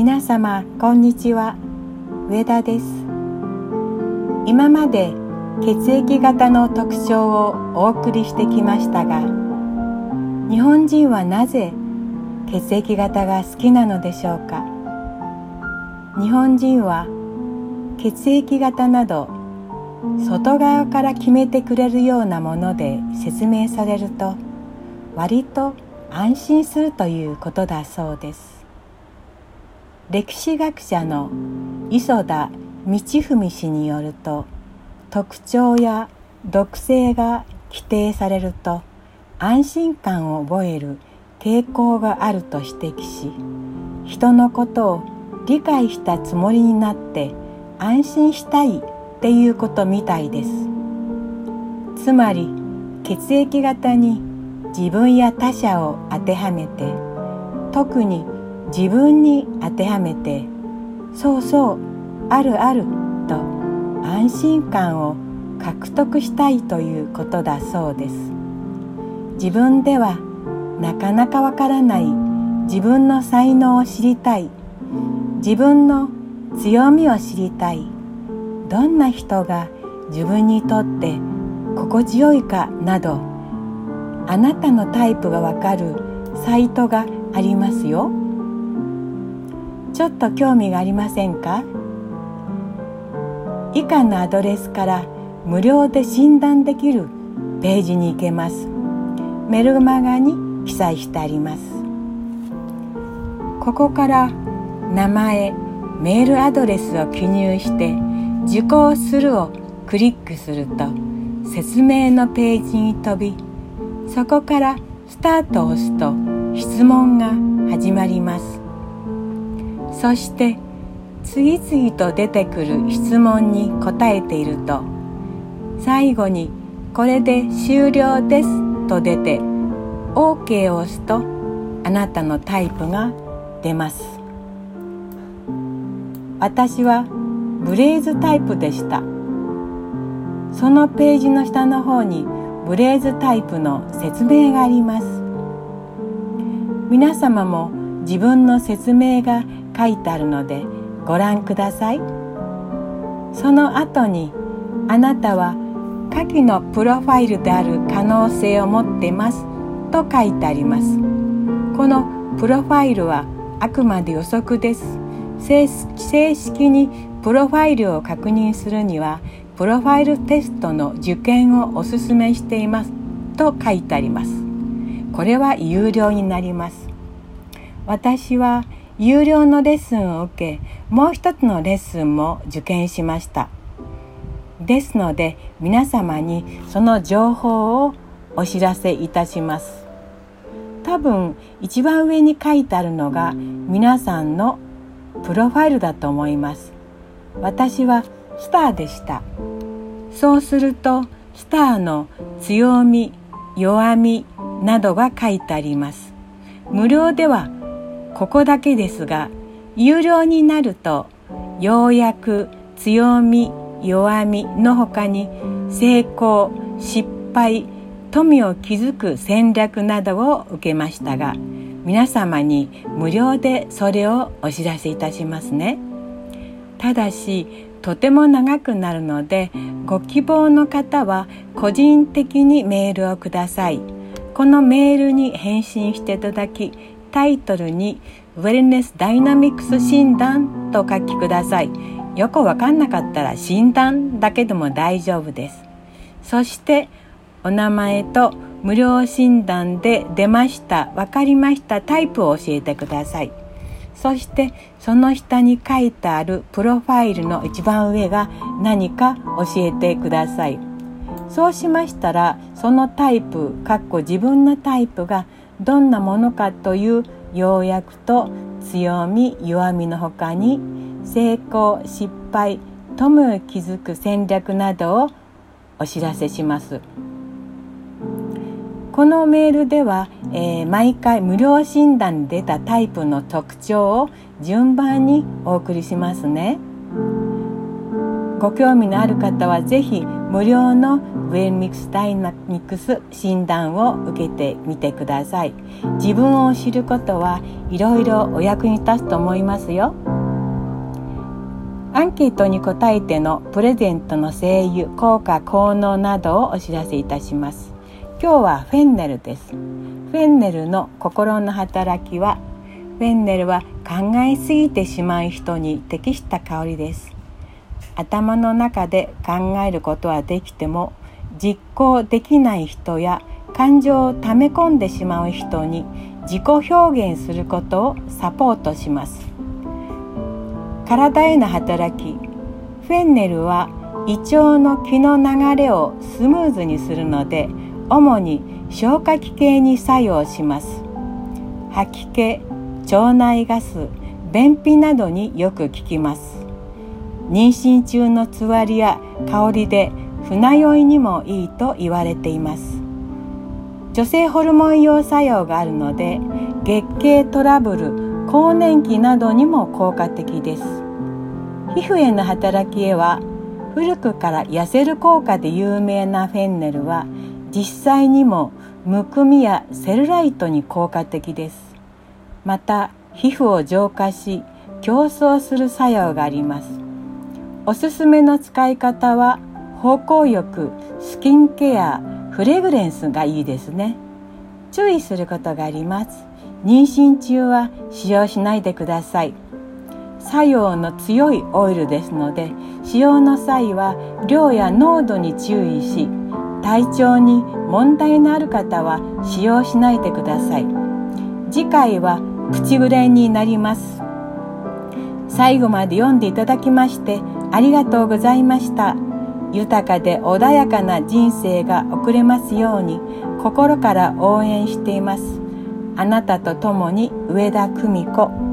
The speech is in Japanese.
皆様こんにちは。上田です。今まで血液型の特徴をお送りしてきましたが日本人はなぜ血液型が好きなのでしょうか？日本人は血液型など外側から決めてくれるようなもので説明されると割と安心するということだそうです。歴史学者の磯田道文氏によると特徴や毒性が規定されると安心感を覚える傾向があると指摘し人のことを理解したつもりになって安心したいっていうことみたいです。つまり血液型に自分や他者を当てはめて特に自分に当てはめてそうそうあるあると安心感を獲得したいということだそうです自分ではなかなかわからない自分の才能を知りたい自分の強みを知りたいどんな人が自分にとって心地よいかなどあなたのタイプがわかるサイトがありますよ。ちょっと興味がありませんか？以下のアドレスから無料で診断できるページに行けます。メルマガに記載してあります。ここから名前メールアドレスを記入して受講するをクリックすると説明のページに飛びそこからスタートを押すと質問が始まります。そして次々と出てくる質問に答えていると最後に「これで終了です」と出て OK を押すとあなたのタイプが出ます。私はブレイズタイプでした。そのページの下の方にブレイズタイプの説明があります。皆様も自分の説明が書いてあるのでご覧ください。その後にあなたは下記のプロファイルである可能性を持ってます。と書いてあります。このプロファイルはあくまで予測です。正式にプロファイルを確認するにはプロファイルテストの受験をおすすめしています。と書いてあります。これは有料になります。私は有料のレッスンを受けもう一つのレッスンも受験しました。ですので皆様にその情報をお知らせいたします。多分一番上に書いてあるのが皆さんのプロファイルだと思います。私はスターでした。そうするとスターの強み弱みなどが書いてあります。無料ではここだけですが有料になるとようやく強み弱みの他に成功失敗富を築く戦略などを受けましたが皆様に無料でそれをお知らせいたしますね。ただしとても長くなるのでご希望の方は個人的にメールをください。このメールに返信していただきタイトルにウェルネスダイナミクス診断と書きください。よくわかんなかったら診断だけでも大丈夫です。そしてお名前と無料診断で出ました分かりましたタイプを教えてください。そしてその下に書いてあるプロファイルの一番上が何か教えてください。そうしましたらそのタイプかっこ自分のタイプがどんなものかという要約と強み弱みのほかに成功失敗富を築く戦略などをお知らせします。このメールでは、えー、毎回無料診断に出たタイプの特徴を順番にお送りしますね。ご興味のある方は是非無料のブレミックスダイナミックス診断を受けてみてください。自分を知ることはいろいろお役に立つと思いますよ。アンケートに答えてのプレゼントの声優効果効能などをお知らせいたします。今日はフェンネルです。フェンネルの心の働きはフェンネルは考えすぎてしまう人に適した香りです。頭の中で考えることはできても実行できない人や感情を溜め込んでしまう人に自己表現することをサポートします。体への働きフェンネルは胃腸の気の流れをスムーズにするので主に消化器系に作用します。吐き気腸内ガス便秘などによく効きます。妊娠中のつわりや香りで船酔いにもいいと言われています。女性ホルモン用作用があるので月経トラブル更年期などにも効果的です。皮膚への働きへは古くから痩せる効果で有名なフェンネルは実際にもむくみやセルライトに効果的です。また皮膚を浄化し競争する作用があります。おすすめの使い方は芳香浴スキンケアフレグレンスがいいですね。注意することがあります。妊娠中は使用しないでください。作用の強いオイルですので使用の際は量や濃度に注意し体調に問題のある方は使用しないでください。次回は口ぐれになります。最後まで読んでいただきましてありがとうございました。豊かで穏やかな人生が送れますように心から応援しています。あなたと共に上田久美子。